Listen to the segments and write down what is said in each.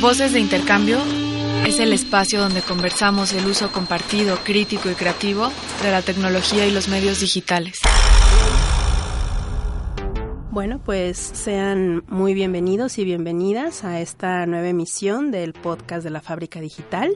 Voces de Intercambio es el espacio donde conversamos el uso compartido, crítico y creativo de la tecnología y los medios digitales. Bueno, pues sean muy bienvenidos y bienvenidas a esta nueva emisión del podcast de la Fábrica Digital.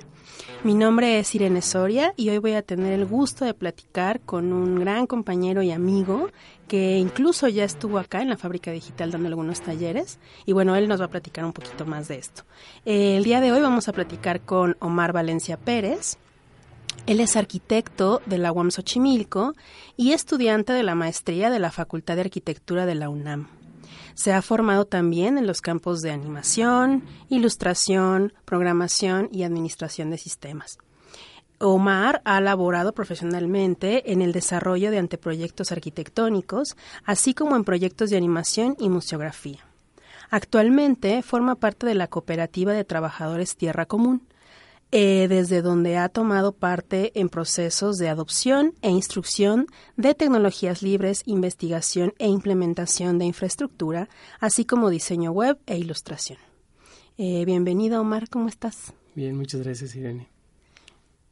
Mi nombre es Irene Soria y hoy voy a tener el gusto de platicar con un gran compañero y amigo que incluso ya estuvo acá en la fábrica digital dando algunos talleres y bueno, él nos va a platicar un poquito más de esto. Eh, el día de hoy vamos a platicar con Omar Valencia Pérez. Él es arquitecto de la UAM Xochimilco y estudiante de la maestría de la Facultad de Arquitectura de la UNAM. Se ha formado también en los campos de animación, ilustración, programación y administración de sistemas. Omar ha laborado profesionalmente en el desarrollo de anteproyectos arquitectónicos, así como en proyectos de animación y museografía. Actualmente forma parte de la Cooperativa de Trabajadores Tierra Común, eh, desde donde ha tomado parte en procesos de adopción e instrucción de tecnologías libres, investigación e implementación de infraestructura, así como diseño web e ilustración. Eh, bienvenido, Omar, ¿cómo estás? Bien, muchas gracias, Irene.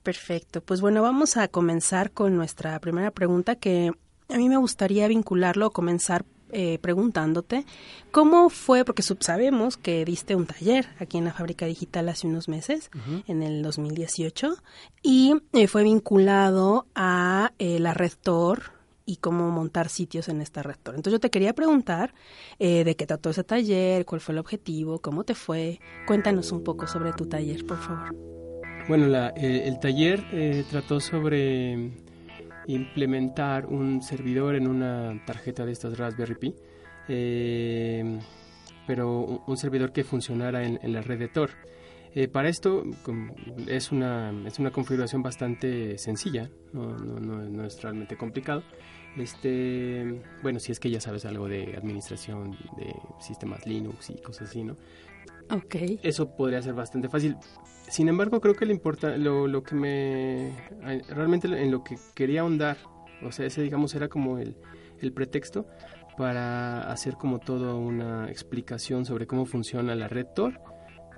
Perfecto, pues bueno, vamos a comenzar con nuestra primera pregunta que a mí me gustaría vincularlo, comenzar eh, preguntándote cómo fue, porque sabemos que diste un taller aquí en la fábrica digital hace unos meses, en el 2018, y eh, fue vinculado a eh, la red y cómo montar sitios en esta red Entonces yo te quería preguntar de qué trató ese taller, cuál fue el objetivo, cómo te fue. Cuéntanos un poco sobre tu taller, por favor. Bueno, el taller trató sobre implementar un servidor en una tarjeta de estas Raspberry Pi, eh, pero un, servidor que funcionara en, la red de Tor. Eh, para esto es una, es una configuración bastante sencilla, no, es realmente complicado. Este, bueno, si es que ya sabes algo de administración de sistemas Linux y cosas así, ¿no? Okay. Eso podría ser bastante fácil. Sin embargo, creo que le importa, lo, que me... Realmente en lo que quería ahondar, o sea, ese digamos era como el, el pretexto para hacer como toda una explicación sobre cómo funciona la red Tor,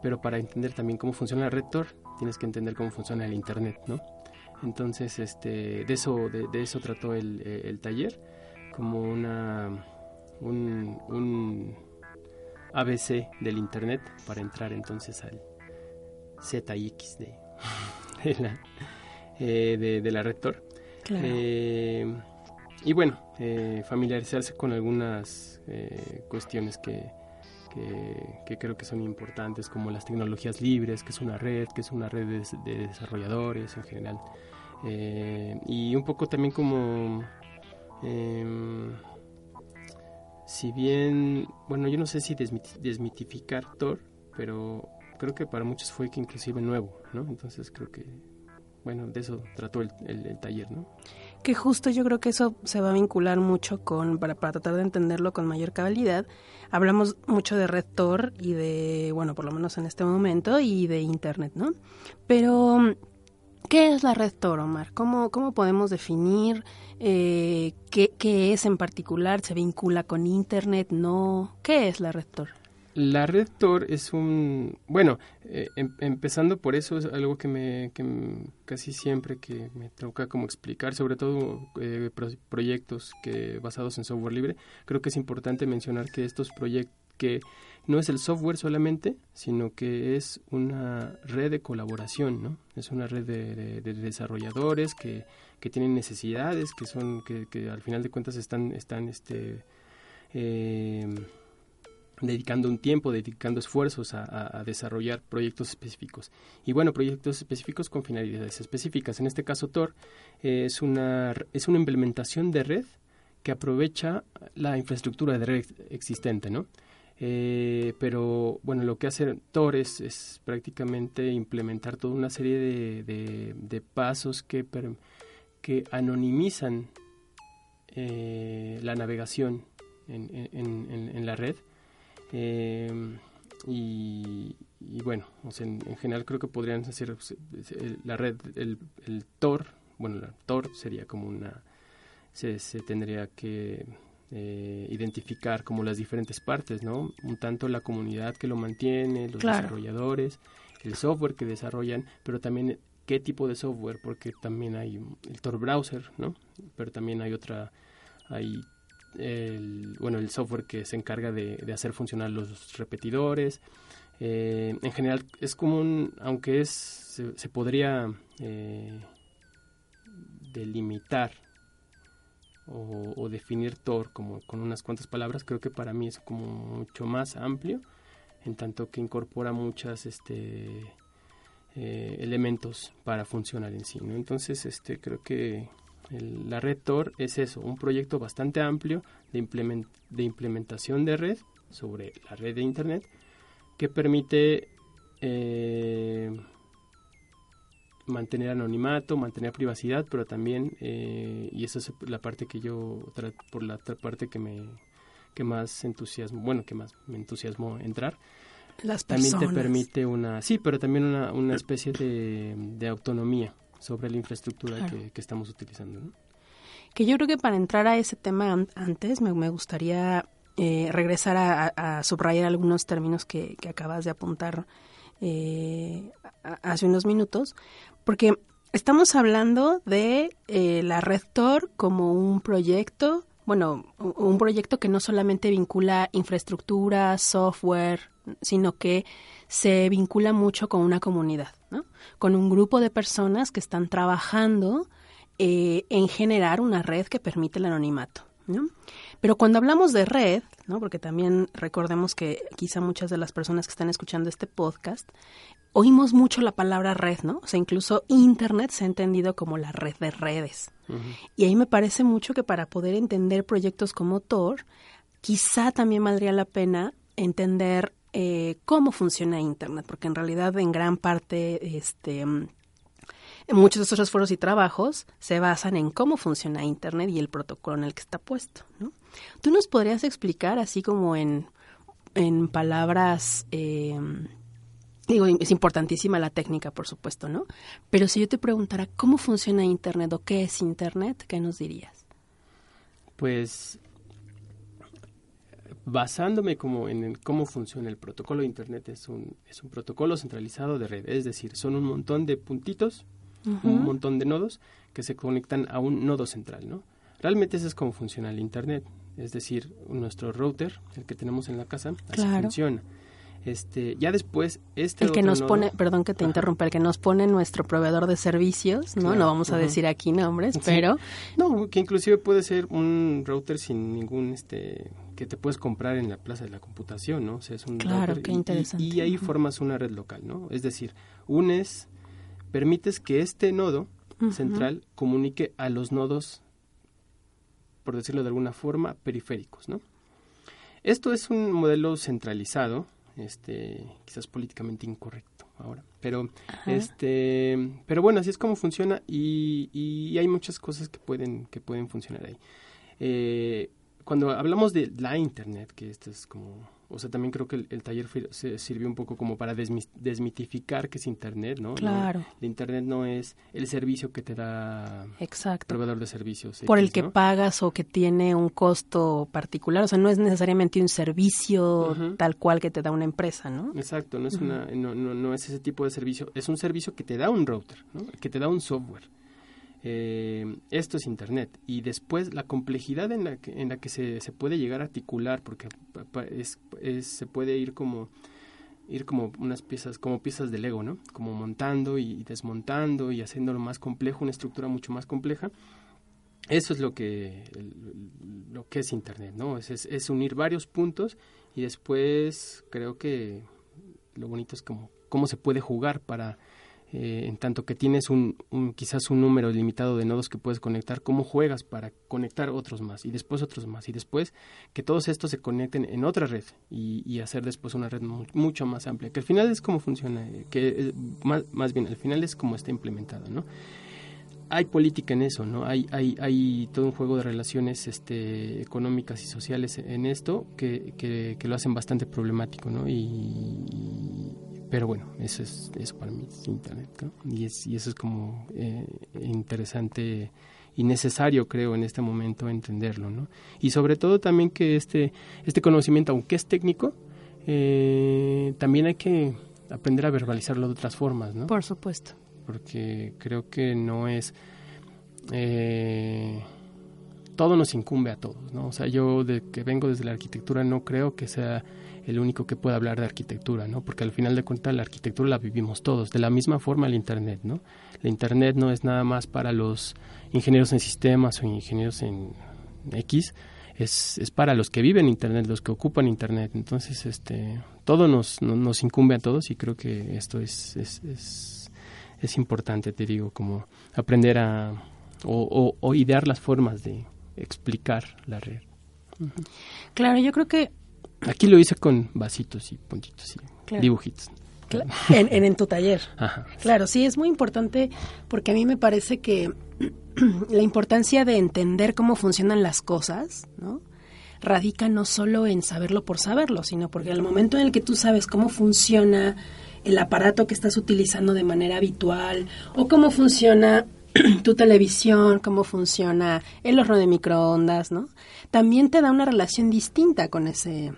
pero para entender también cómo funciona la red Tor, tienes que entender cómo funciona el Internet, ¿no? Entonces, este, de eso, de, eso trató el, el, taller, como una, un, un ABC del Internet para entrar entonces al, Z y X de, de, la, eh, de, la Rector. Eh, y bueno, eh, familiarizarse con algunas cuestiones que, que, creo que son importantes, como las tecnologías libres, que es una red, que es una red de, desarrolladores en general. y un poco también como em, si bien, bueno, yo no sé si desmitificar Tor, pero creo que para muchos fue que inclusive nuevo, ¿no? Entonces creo que, bueno, de eso trató el, taller, ¿no? Que justo yo creo que eso se va a vincular mucho con, para, para tratar de entenderlo con mayor cabalidad, hablamos mucho de Red Tor y de, bueno, por lo menos en este momento, y de Internet, ¿no? Pero, ¿qué es la Red Tor, Omar? ¿Cómo, cómo podemos definir eh, qué, qué es en particular? ¿Se vincula con Internet? ¿No? ¿Qué es la Red Tor? La red Tor es un, bueno, eh, em, empezando por eso es algo que me, que casi siempre que me toca como explicar, sobre todo eh, proyectos que basados en software libre, creo que es importante mencionar que estos proyectos, que no es el software solamente, sino que es una red de colaboración, ¿no? Es una red de, desarrolladores que, que, tienen necesidades, que son, que, al final de cuentas están, están, este, eh, dedicando un tiempo, dedicando esfuerzos a, desarrollar proyectos específicos. Y bueno, proyectos específicos con finalidades específicas. En este caso, Tor es, una, es una implementación de red que aprovecha la infraestructura de red existente, ¿no? Eh, pero bueno, lo que hace Tor es, prácticamente implementar toda una serie de, de, pasos que, que anonimizan eh, la navegación en, en, en, la red. Eh, y, bueno, en, general creo que podrían hacer la red, el, el Tor, bueno, el Tor sería como una, se, se tendría que eh, identificar como las diferentes partes, ¿no? Un tanto la comunidad que lo mantiene, los desarrolladores, el software que desarrollan, pero también qué tipo de software, porque también hay el Tor browser, ¿no? Pero también hay otra, hay el, bueno, el software que se encarga de, hacer funcionar los repetidores. Eh, en general es común, aunque es se, podría eh, delimitar o, definir Tor como con unas cuantas palabras, creo que para mí es como mucho más amplio, en tanto que incorpora muchas este, eh, elementos para funcionar en sí. ¿no? Entonces, este, creo que la red Tor es eso, un proyecto bastante amplio de, de implementación de red sobre la red de Internet que permite eh, mantener anonimato, mantener privacidad, pero también, eh, y esa es la parte que yo, por la otra parte que me que más entusiasmo, bueno, que más me entusiasmó entrar, Las también te permite una, sí, pero también una, una especie de, de autonomía sobre la infraestructura que, estamos utilizando. Que yo creo que para entrar a ese tema antes me, gustaría eh, regresar a, subrayar algunos términos que, que acabas de apuntar eh, hace unos minutos, porque estamos hablando de eh, la Red Tor como un proyecto, bueno, un proyecto que no solamente vincula infraestructura, software, sino que se vincula mucho con una comunidad, ¿no? con un grupo de personas que están trabajando eh, en generar una red que permite el anonimato. ¿no? Pero cuando hablamos de red, ¿no? porque también recordemos que quizá muchas de las personas que están escuchando este podcast oímos mucho la palabra red, ¿no? O sea, incluso Internet se ha entendido como la red de redes. Y ahí me parece mucho que para poder entender proyectos como Tor, quizá también valdría la pena entender eh, cómo funciona Internet, porque en realidad en gran parte, este, muchos de estos foros y trabajos se basan en cómo funciona Internet y el protocolo en el que está puesto. ¿no? ¿Tú nos podrías explicar, así como en, en palabras... Eh, Digo, es importantísima la técnica, por supuesto, ¿no? Pero si yo te preguntara cómo funciona Internet o qué es Internet, ¿qué nos dirías? Pues basándome como en cómo funciona el protocolo de Internet, es un, es un protocolo centralizado de red, es decir, son un montón de puntitos, un montón de nodos que se conectan a un nodo central, ¿no? Realmente eso es cómo funciona el Internet, es decir, nuestro router, el que tenemos en la casa, así funciona. Este, ya después este el que nos pone, perdón que te interrumpa, el que nos pone nuestro proveedor de servicios, ¿no? no vamos a decir aquí nombres, pero no, que inclusive puede ser un router sin ningún este que te puedes comprar en la plaza de la computación, ¿no? O sea, es un claro, qué interesante. Y, ahí formas una red local, ¿no? Es decir, unes permites que este nodo central comunique a los nodos por decirlo de alguna forma periféricos, ¿no? Esto es un modelo centralizado este quizás políticamente incorrecto ahora. Pero este pero bueno así es como funciona y, y, hay muchas cosas que pueden que pueden funcionar ahí. Eh, cuando hablamos de la internet que esto es como o sea, también creo que el, taller se sirvió un poco como para desmitificar que es Internet, ¿no? Claro. el Internet no es el servicio que te da Exacto. proveedor de servicios. Por el que pagas o que tiene un costo particular, o sea, no es necesariamente un servicio tal cual que te da una empresa, ¿no? Exacto, no es, una, no, no, no es ese tipo de servicio, es un servicio que te da un router, ¿no? Que te da un software. Eh, esto es Internet. Y después la complejidad en la que, en la que se, se puede llegar a articular, porque es, se puede ir como ir como unas piezas, como piezas de Lego, ¿no? Como montando y desmontando y haciéndolo más complejo, una estructura mucho más compleja. Eso es lo que, lo que es Internet, ¿no? Es, es, unir varios puntos y después creo que lo bonito es como cómo se puede jugar para eh, en tanto que tienes un, quizás un número limitado de nodos que puedes conectar, cómo juegas para conectar otros más y después otros más y después que todos estos se conecten en otra red y, hacer después una red mucho más amplia, que al final es como funciona, eh, que más, más, bien al final es como está implementado, ¿no? Hay política en eso, ¿no? Hay, hay, hay todo un juego de relaciones este, económicas y sociales en esto que, que, lo hacen bastante problemático, ¿no? y pero bueno, eso es eso para mí es Internet, y, es, y eso es como eh, interesante y necesario, creo, en este momento entenderlo, ¿no? Y sobre todo también que este, este conocimiento, aunque es técnico, eh, también hay que aprender a verbalizarlo de otras formas, ¿no? Por supuesto. Porque creo que no es... Eh, todo nos incumbe a todos, ¿no? O sea, yo de que vengo desde la arquitectura no creo que sea el único que pueda hablar de arquitectura, ¿no? Porque al final de cuentas la arquitectura la vivimos todos. De la misma forma el Internet, ¿no? El Internet no es nada más para los ingenieros en sistemas o ingenieros en X, es, es para los que viven Internet, los que ocupan Internet. Entonces, este, todo nos, nos incumbe a todos y creo que esto es, es, es, importante, te digo, como aprender a o, o, idear las formas de explicar la red. Claro, yo creo que Aquí lo hice con vasitos y puntitos y dibujitos. En, en, tu taller. Claro, sí, es muy importante porque a mí me parece que la importancia de entender cómo funcionan las cosas, ¿no? radica no solo en saberlo por saberlo, sino porque al momento en el que tú sabes cómo funciona el aparato que estás utilizando de manera habitual o cómo funciona tu televisión, cómo funciona el horno de microondas, ¿no? También te da una relación distinta con ese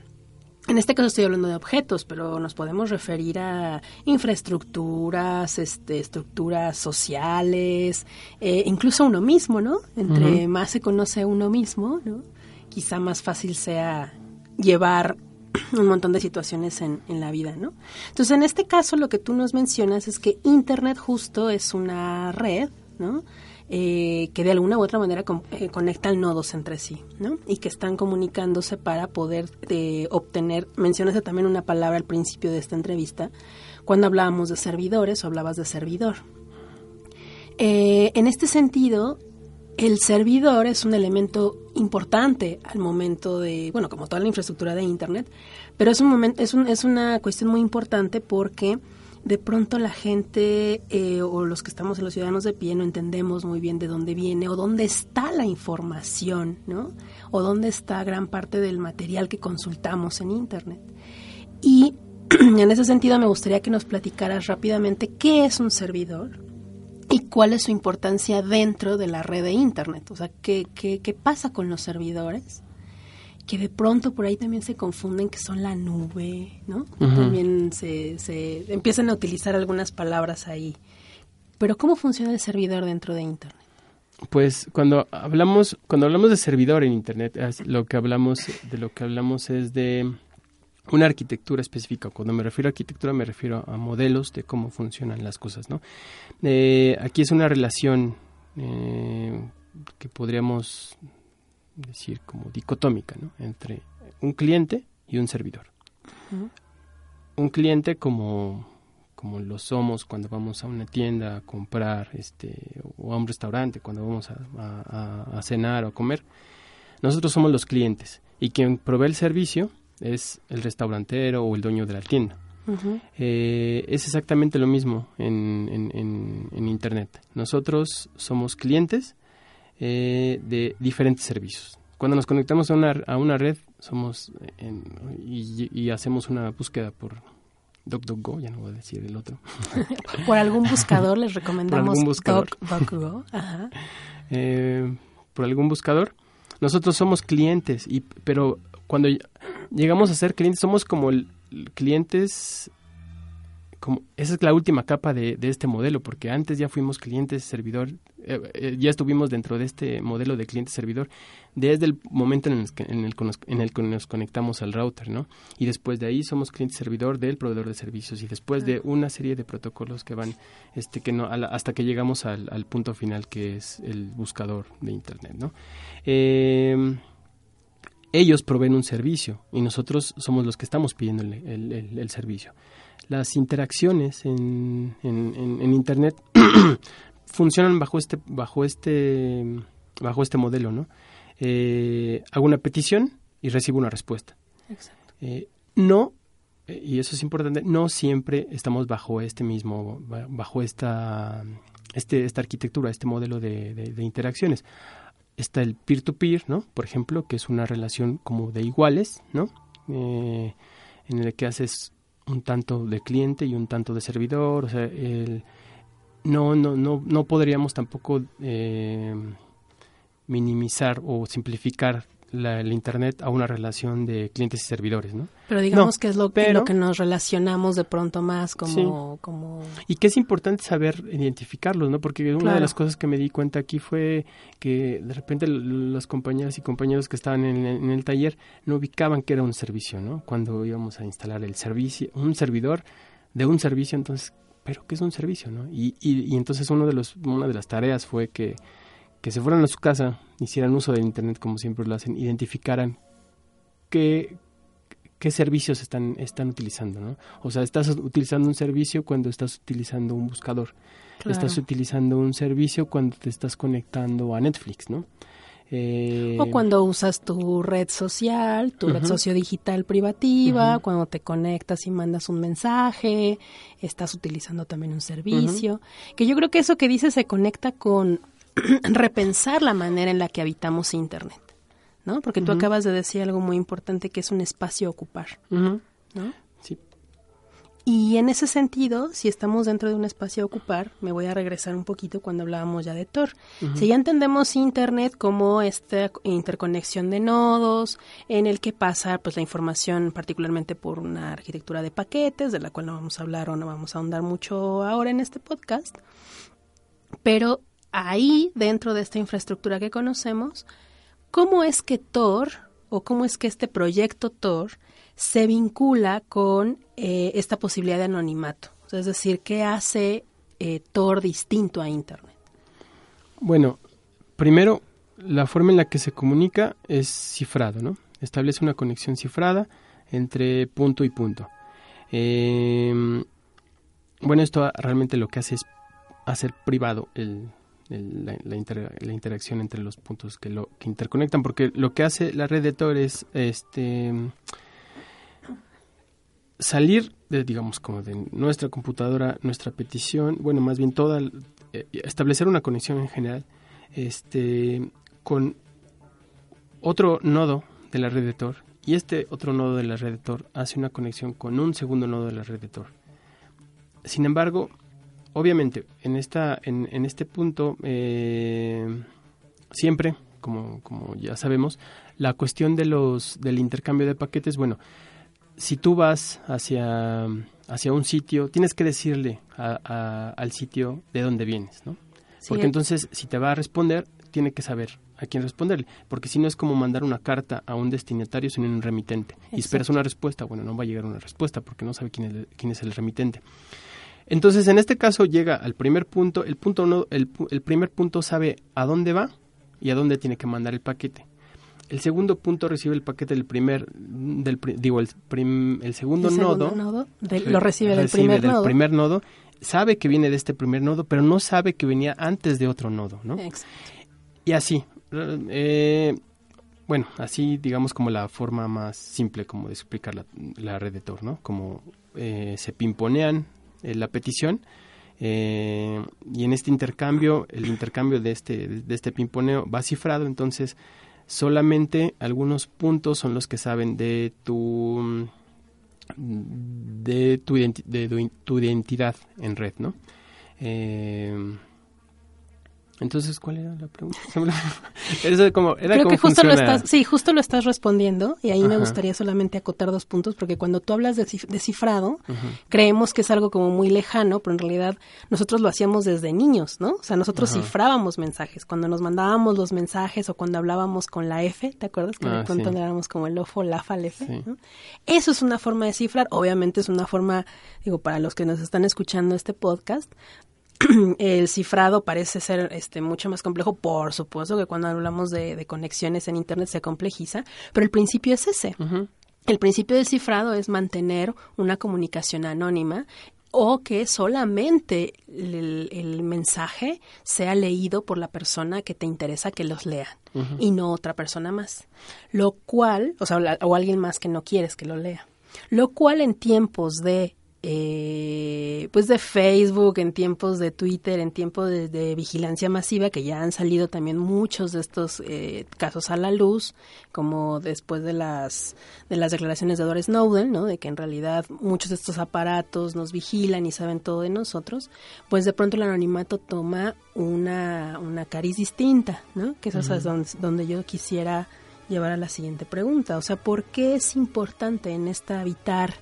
en este caso estoy hablando de objetos, pero nos podemos referir a infraestructuras, este, estructuras sociales, eh, incluso uno mismo, ¿no? Entre más se conoce uno mismo, ¿no? Quizá más fácil sea llevar un montón de situaciones en, en, la vida, ¿no? Entonces, en este caso, lo que tú nos mencionas es que Internet justo es una red, ¿no? Eh, que de alguna u otra manera eh, conectan nodos entre sí, ¿no? Y que están comunicándose para poder eh, obtener, mencionaste también una palabra al principio de esta entrevista, cuando hablábamos de servidores o hablabas de servidor. en este sentido, el servidor es un elemento importante al momento de, bueno, como toda la infraestructura de Internet, pero es un momento, es, un, es una cuestión muy importante porque de pronto la gente eh, o los que estamos en los ciudadanos de pie no entendemos muy bien de dónde viene o dónde está la información, ¿no? O dónde está gran parte del material que consultamos en Internet. Y en ese sentido me gustaría que nos platicaras rápidamente qué es un servidor y cuál es su importancia dentro de la red de Internet. O sea, qué, qué, qué pasa con los servidores que de pronto por ahí también se confunden que son la nube, ¿no? También se, se empiezan a utilizar algunas palabras ahí. Pero ¿cómo funciona el servidor dentro de Internet? Pues cuando hablamos cuando hablamos de servidor en Internet, lo que hablamos de lo que hablamos es de una arquitectura específica. Cuando me refiero a arquitectura me refiero a modelos de cómo funcionan las cosas, ¿no? Eh, aquí es una relación eh, que podríamos decir, como dicotómica, ¿no? Entre un cliente y un servidor. Un cliente como, como lo somos cuando vamos a una tienda a comprar, este, o a un restaurante, cuando vamos a, cenar o a comer. Nosotros somos los clientes y quien provee el servicio es el restaurantero o el dueño de la tienda. Eh, es exactamente lo mismo en, en, en, Internet. Nosotros somos clientes eh, de diferentes servicios. Cuando nos conectamos a una, a una red, somos y, hacemos una búsqueda por DuckDuckGo, ya no voy a decir el otro. por algún buscador les recomendamos por algún buscador. Eh, por algún buscador. Nosotros somos clientes, y, pero cuando llegamos a ser clientes, somos como clientes esa es la última capa de, este modelo, porque antes ya fuimos clientes servidor, eh, eh, ya estuvimos dentro de este modelo de cliente servidor desde el momento en el, que, en, el, en el que nos conectamos al router, ¿no? Y después de ahí somos cliente servidor del proveedor de servicios y después de una serie de protocolos que van, este, que no, hasta que llegamos al, punto final que es el buscador de Internet, ¿no? Eh, ellos proveen un servicio y nosotros somos los que estamos pidiendo el, el servicio las interacciones en, en, Internet funcionan bajo este, bajo este, bajo este modelo, ¿no? Eh, hago una petición y recibo una respuesta. Exacto. Eh, no, eh, y eso es importante, no siempre estamos bajo este mismo, bajo esta, este, esta arquitectura, este modelo de, de interacciones está el peer-to-peer, ¿no? Por ejemplo, que es una relación como de iguales, ¿no? Eh, en el que haces un tanto de cliente y un tanto de servidor, o sea, el, no, no, no, no podríamos tampoco eh, minimizar o simplificar la, el Internet a una relación de clientes y servidores, ¿no? Pero digamos que es lo, lo, que nos relacionamos de pronto más como, como... Y que es importante saber identificarlos, ¿no? Porque una de las cosas que me di cuenta aquí fue que de repente las compañeras y compañeros que estaban en, en, el taller no ubicaban que era un servicio, ¿no? Cuando íbamos a instalar el servicio, un servidor de un servicio, entonces, ¿pero qué es un servicio, no? Y, y, y entonces uno de los, una de las tareas fue que que se fueran a su casa, hicieran uso del Internet como siempre lo hacen, identificaran qué, qué servicios están, están utilizando, ¿no? O sea, estás utilizando un servicio cuando estás utilizando un buscador. Estás utilizando un servicio cuando te estás conectando a Netflix, ¿no? Eh, o cuando usas tu red social, tu red sociodigital privativa, cuando te conectas y mandas un mensaje, estás utilizando también un servicio. Que yo creo que eso que dices se conecta con repensar la manera en la que habitamos Internet, ¿no? Porque tú acabas de decir algo muy importante que es un espacio a ocupar, ¿no? Y en ese sentido, si estamos dentro de un espacio a ocupar, me voy a regresar un poquito cuando hablábamos ya de Tor. Si ya entendemos Internet como esta interconexión de nodos, en el que pasa pues la información particularmente por una arquitectura de paquetes, de la cual no vamos a hablar o no vamos a ahondar mucho ahora en este podcast, pero ahí, dentro de esta infraestructura que conocemos, cómo es que Tor o cómo es que este proyecto Tor se vincula con eh, esta posibilidad de anonimato. Es decir, ¿qué hace eh, Tor distinto a Internet? Bueno, primero, la forma en la que se comunica es cifrado, ¿no? Establece una conexión cifrada entre punto y punto. Em, bueno, esto realmente lo que hace es hacer privado el, la, la, interacción entre los puntos que lo que interconectan, porque lo que hace la red de Tor es este salir de, digamos, como de nuestra computadora, nuestra petición, bueno, más bien toda, eh, establecer una conexión en general, este, con otro nodo de la red de Tor, y este otro nodo de la red de Tor hace una conexión con un segundo nodo de la red de Tor. Sin embargo, obviamente, en, esta, en, en este punto, eh, siempre, como, como ya sabemos, la cuestión de los, del intercambio de paquetes, bueno, si tú vas hacia, hacia un sitio, tienes que decirle al sitio de dónde vienes, ¿no? Porque entonces, si te va a responder, tiene que saber a quién responderle, porque si no es como mandar una carta a un destinatario sin un remitente y esperas una respuesta, bueno, no va a llegar una respuesta porque no sabe quién es, quién es el remitente. Entonces, en este caso llega al primer punto, el punto no, el, primer punto sabe a dónde va y a dónde tiene que mandar el paquete. El segundo punto recibe el paquete del primer, del, digo, el, el segundo, nodo, lo recibe del, primer, del nodo. primer nodo, sabe que viene de este primer nodo, pero no sabe que venía antes de otro nodo, ¿no? Y así, eh, bueno, así digamos como la forma más simple como de explicar la, la red de Tor, ¿no? Como eh, se pimponean eh, la petición. Eh, y en este intercambio, el intercambio de este, de este pimponeo va cifrado, entonces solamente algunos puntos son los que saben de tu de tu, de tu identidad en red, ¿no? Eh, entonces, ¿cuál era la pregunta? Eso como, era Creo que justo lo estás, sí, justo lo estás respondiendo y ahí me gustaría solamente acotar dos puntos porque cuando tú hablas de, cifrado, creemos que es algo como muy lejano, pero en realidad nosotros lo hacíamos desde niños, ¿no? O sea, nosotros cifrábamos mensajes. Cuando nos mandábamos los mensajes o cuando hablábamos con la F, ¿te acuerdas? Que ah, de éramos como el ofo, la fa, F. Eso es una forma de cifrar. Obviamente es una forma, digo, para los que nos están escuchando este podcast, el cifrado parece ser este mucho más complejo, por supuesto que cuando hablamos de, conexiones en internet se complejiza, pero el principio es ese. El principio del cifrado es mantener una comunicación anónima o que solamente el, mensaje sea leído por la persona que te interesa que los lea y no otra persona más. Lo cual, o sea, o alguien más que no quieres que lo lea. Lo cual en tiempos de eh, pues de Facebook, en tiempos de Twitter, en tiempos de, vigilancia masiva, que ya han salido también muchos de estos eh, casos a la luz, como después de las de las declaraciones de Edward Snowden, ¿no? De que en realidad muchos de estos aparatos nos vigilan y saben todo de nosotros, pues de pronto el anonimato toma una, una cariz distinta, ¿no? Que eso es donde, donde yo quisiera llevar a la siguiente pregunta. O sea, ¿por qué es importante en esta habitar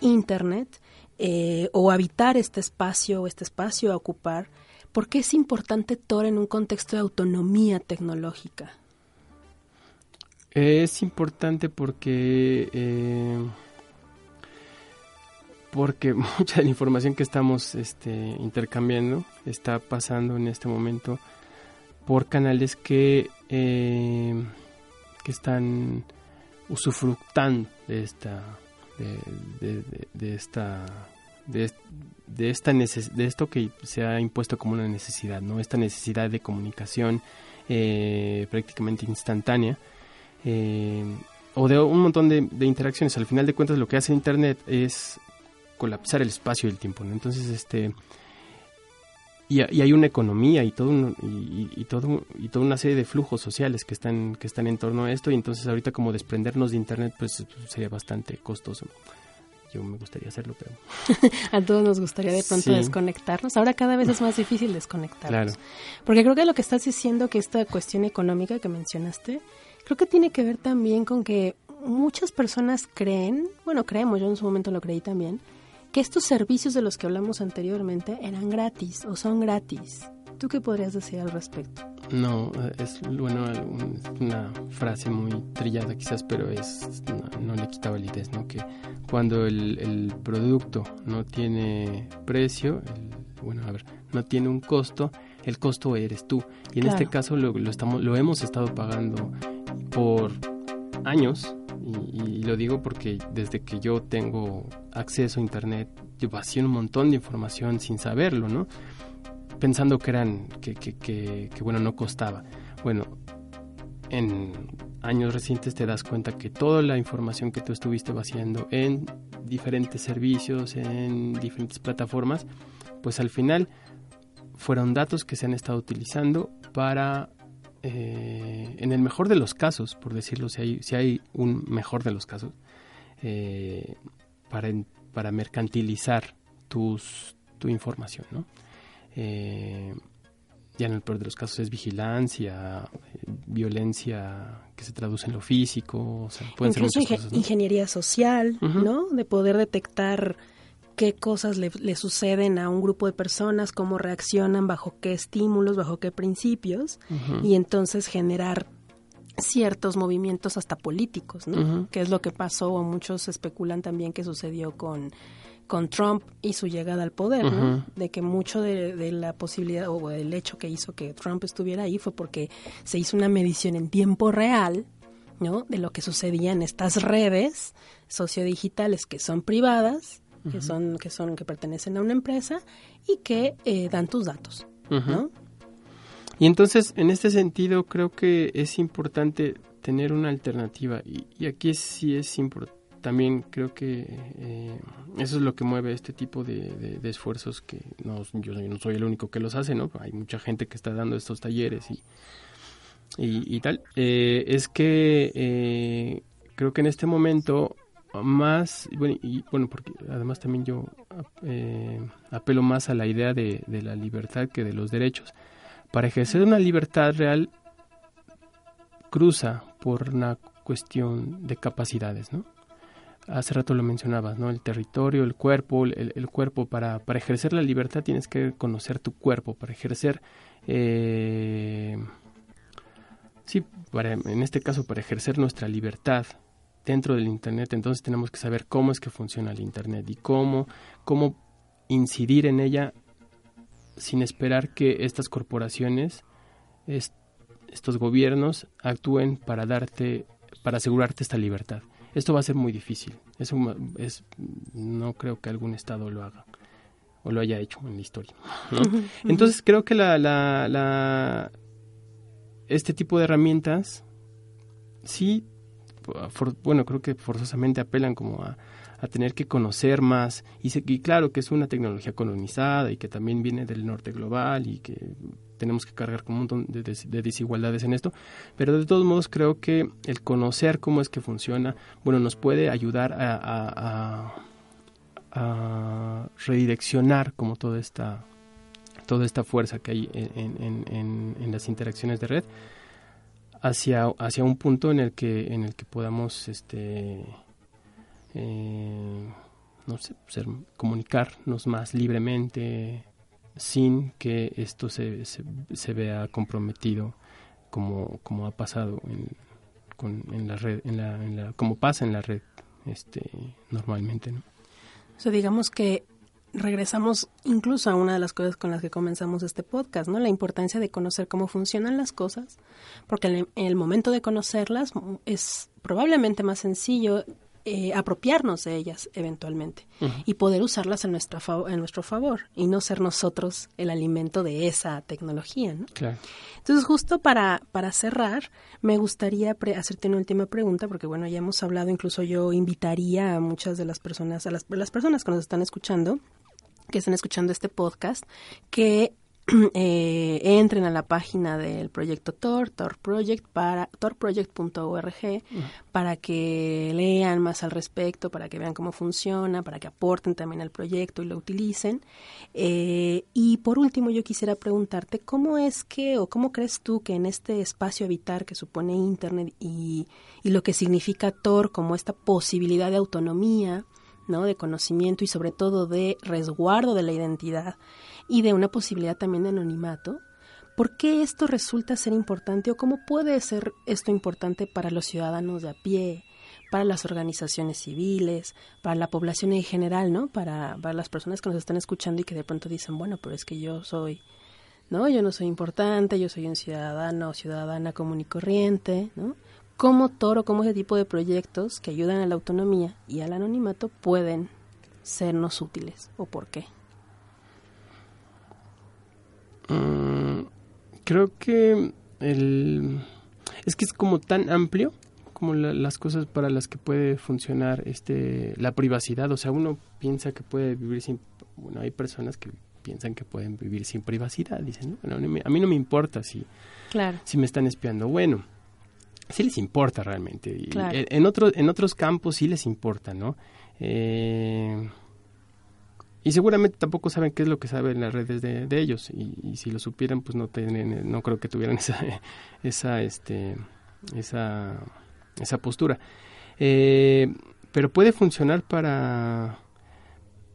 Internet eh, o habitar este espacio o este espacio a ocupar, ¿por qué es importante Tor en un contexto de autonomía tecnológica? Es importante porque eh, porque mucha de la información que estamos este, intercambiando está pasando en este momento por canales que, eh, que están usufructando de esta de, esta de, esta de esto que se ha impuesto como una necesidad no esta necesidad de comunicación eh, prácticamente instantánea eh, o de un montón de, interacciones al final de cuentas lo que hace internet es colapsar el espacio y el tiempo ¿no? entonces este y, hay una economía y todo y, todo y toda una serie de flujos sociales que están que están en torno a esto y entonces ahorita como desprendernos de internet pues sería bastante costoso yo me gustaría hacerlo pero a todos nos gustaría de pronto desconectarnos. Ahora cada vez es más difícil desconectarnos. Porque creo que lo que estás diciendo que esta cuestión económica que mencionaste creo que tiene que ver también con que muchas personas creen bueno creemos yo en su momento lo creí también que estos servicios de los que hablamos anteriormente eran gratis o son gratis. ¿Tú qué podrías decir al respecto? No, es bueno una frase muy trillada quizás, pero es no, le quita validez, ¿no? Que cuando el, producto no tiene precio, bueno, a ver, no tiene un costo, el costo eres tú. Y en este caso lo, lo, estamos, lo hemos estado pagando por años y, lo digo porque desde que yo tengo acceso a Internet, yo vacío un montón de información sin saberlo, ¿no? Pensando que eran, que, que, que, bueno, no costaba. Bueno, en años recientes te das cuenta que toda la información que tú estuviste vaciando en diferentes servicios, en diferentes plataformas, pues al final fueron datos que se han estado utilizando para eh, en el mejor de los casos, por decirlo, si hay, si hay un mejor de los casos, eh, para, para mercantilizar tus, tu información, ¿no? Eh, ya en el peor de los casos es vigilancia, violencia que se traduce en lo físico, o sea, pueden Incluso ser ingeniería social, ¿no? De poder detectar qué cosas le, suceden a un grupo de personas, cómo reaccionan, bajo qué estímulos, bajo qué principios, y entonces generar ciertos movimientos hasta políticos, ¿no? Que es lo que pasó, o muchos especulan también que sucedió con, con Trump y su llegada al poder, ¿no? De que mucho de, de, la posibilidad o el hecho que hizo que Trump estuviera ahí fue porque se hizo una medición en tiempo real, ¿no? De lo que sucedía en estas redes sociodigitales que son privadas que son que son que pertenecen a una empresa y que eh, dan tus datos, ¿no? Y entonces, en este sentido, creo que es importante tener una alternativa y, aquí sí es importante. También creo que eh, eso es lo que mueve este tipo de, esfuerzos que no, yo, no soy el único que los hace, ¿no? Hay mucha gente que está dando estos talleres y, y, tal. Eh, es que creo que en este momento más, bueno, y bueno, porque además también yo eh, apelo más a la idea de, la libertad que de los derechos. Para ejercer una libertad real cruza por una cuestión de capacidades, ¿no? Hace rato lo mencionabas, ¿no? El territorio, el cuerpo, el, cuerpo. Para, para ejercer la libertad tienes que conocer tu cuerpo. Para ejercer... Eh, sí, para, en este caso, para ejercer nuestra libertad dentro del Internet, entonces tenemos que saber cómo es que funciona el Internet y cómo, cómo incidir en ella sin esperar que estas corporaciones, estos gobiernos actúen para darte, para asegurarte esta libertad. Esto va a ser muy difícil. Es, es no creo que algún estado lo haga o lo haya hecho en la historia. Entonces creo que la, la, la, este tipo de herramientas sí, bueno, creo que forzosamente apelan como a, tener que conocer más. Y, y, claro que es una tecnología colonizada y que también viene del norte global y que tenemos que cargar con un montón de, desigualdades en esto, pero de todos modos creo que el conocer cómo es que funciona, bueno, nos puede ayudar a, redireccionar como toda esta toda esta fuerza que hay en, las interacciones de red hacia, hacia un punto en el que en el que podamos este eh, no sé ser, comunicarnos más libremente sin que esto se, se, vea comprometido como, como ha pasado en, con, en la red, en la, en la, como pasa en la red este, normalmente. ¿no? O sea, digamos que regresamos incluso a una de las cosas con las que comenzamos este podcast, ¿no? La importancia de conocer cómo funcionan las cosas, porque en el momento de conocerlas es probablemente más sencillo eh, apropiarnos de ellas eventualmente y poder usarlas en, nuestra en nuestro favor y no ser nosotros el alimento de esa tecnología. ¿no? Entonces, justo para, para cerrar, me gustaría hacerte una última pregunta, porque bueno, ya hemos hablado, incluso yo invitaría a muchas de las personas, a las, las personas que nos están escuchando, que están escuchando este podcast, que eh, entren a la página del proyecto Tor, Tor Project, para, torproject.org, para que lean más al respecto, para que vean cómo funciona, para que aporten también al proyecto y lo utilicen. Eh, y por último, yo quisiera preguntarte, ¿cómo es que, o cómo crees tú que en este espacio habitar que supone Internet y, y lo que significa Tor como esta posibilidad de autonomía, ¿no? de conocimiento y sobre todo de resguardo de la identidad, y de una posibilidad también de anonimato, ¿por qué esto resulta ser importante o cómo puede ser esto importante para los ciudadanos de a pie, para las organizaciones civiles, para la población en general, ¿no? Para, para las personas que nos están escuchando y que de pronto dicen, bueno, pero es que yo soy, ¿no? Yo no soy importante, yo soy un ciudadano o ciudadana común y corriente, ¿no? ¿Cómo Toro, cómo ese tipo de proyectos que ayudan a la autonomía y al anonimato pueden sernos útiles o por qué? Mm, creo que el es que es como tan amplio como las cosas para las que puede funcionar este la privacidad. O sea uno piensa que puede vivir sin bueno hay personas que piensan que pueden vivir sin privacidad dicen bueno a mí no me importa si si me están espiando bueno sí les importa realmente y en otros en otros campos sí les importa no eh, y seguramente tampoco saben qué es lo que saben las redes de, ellos. Y, si lo supieran, pues no tienen, no creo que tuvieran esa, esa, este, esa, esa postura. Eh, pero puede funcionar para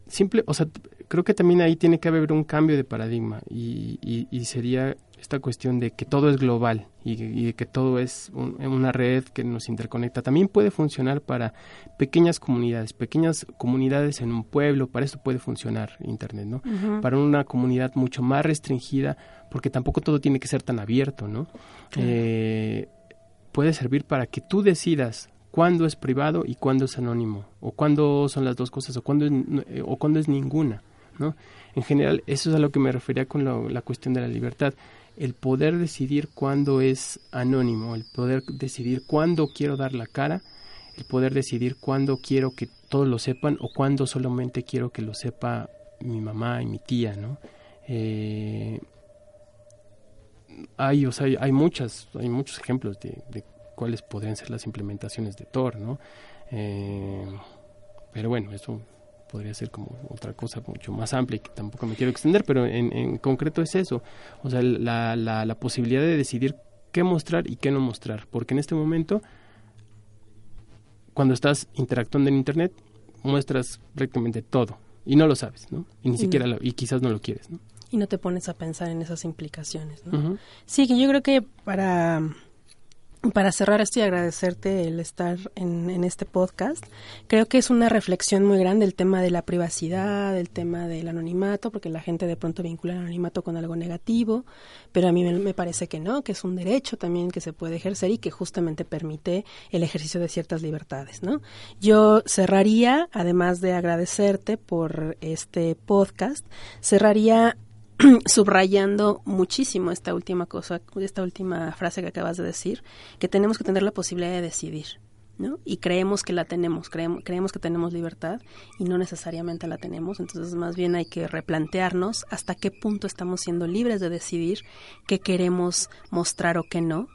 simple, o sea, creo que también ahí tiene que haber un cambio de paradigma y, y sería esta cuestión de que todo es global y, de que todo es una red que nos interconecta, también puede funcionar para pequeñas comunidades, pequeñas comunidades en un pueblo, para esto puede funcionar Internet, ¿no? Para una comunidad mucho más restringida, porque tampoco todo tiene que ser tan abierto, ¿no? Eh, puede servir para que tú decidas cuándo es privado y cuándo es anónimo, o cuándo son las dos cosas, o cuándo es, eh, o cuándo es ninguna, ¿no? En general, eso es a lo que me refería con la cuestión de la libertad el poder decidir cuándo es anónimo, el poder decidir cuándo quiero dar la cara, el poder decidir cuándo quiero que todos lo sepan o cuándo solamente quiero que lo sepa mi mamá y mi tía, ¿no? Eh, hay, o sea, hay, muchas, hay muchos ejemplos de, cuáles podrían ser las implementaciones de Tor, ¿no? Eh, pero bueno, eso podría ser como otra cosa mucho más amplia y que tampoco me quiero extender, pero en, concreto es eso, o sea, la, la, posibilidad de decidir qué mostrar y qué no mostrar, porque en este momento, cuando estás interactuando en Internet, muestras prácticamente todo y no lo sabes, ¿no? Y ni siquiera y quizás no lo quieres, ¿no? Y no te pones a pensar en esas implicaciones, ¿no? Sí, que yo creo que para para cerrar esto y agradecerte el estar en, este podcast, creo que es una reflexión muy grande el tema de la privacidad, el tema del anonimato, porque la gente de pronto vincula el anonimato con algo negativo, pero a mí me, me, parece que no, que es un derecho también que se puede ejercer y que justamente permite el ejercicio de ciertas libertades, ¿no? Yo cerraría, además de agradecerte por este podcast, cerraría subrayando muchísimo esta última cosa, esta última frase que acabas de decir, que tenemos que tener la posibilidad de decidir, ¿no? Y creemos que la tenemos, creemos, creemos que tenemos libertad y no necesariamente la tenemos, entonces más bien hay que replantearnos hasta qué punto estamos siendo libres de decidir qué queremos mostrar o qué no,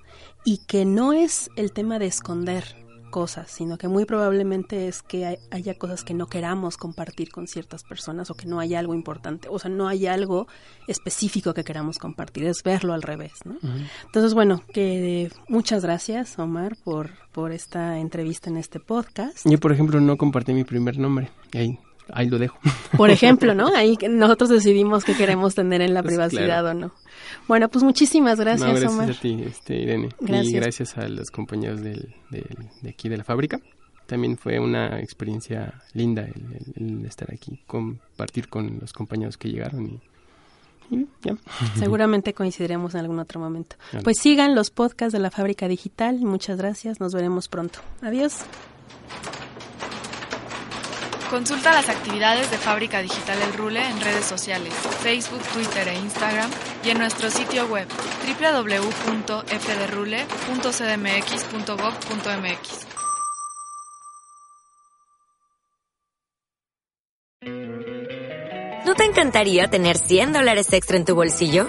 y que no es el tema de esconder cosas, sino que muy probablemente es que haya cosas que no queramos compartir con ciertas personas o que no haya algo importante, o sea, no hay algo específico que queramos compartir, es verlo al revés, ¿no? Entonces, bueno, que muchas gracias, Omar, por, por esta entrevista en este podcast. Yo, por ejemplo, no compartí mi primer nombre, ahí ahí lo dejo. Por ejemplo, ¿no? Ahí nosotros decidimos qué queremos tener en la pues privacidad o no. Bueno, pues muchísimas gracias, no, gracias Omar. a ti, este, Irene. Gracias. Y gracias a los compañeros del, del, de aquí de la fábrica. También fue una experiencia linda el, el, estar aquí, compartir con los compañeros que llegaron y ya. Seguramente coincidiremos en algún otro momento. Pues sigan los podcasts de la Fábrica Digital. Muchas gracias. Nos veremos pronto. Adiós. Consulta las actividades de Fábrica Digital El Rule en redes sociales, Facebook, Twitter e Instagram y en nuestro sitio web www.fderrule.cdmx.gov.mx. ¿No te encantaría tener 100 dólares extra en tu bolsillo?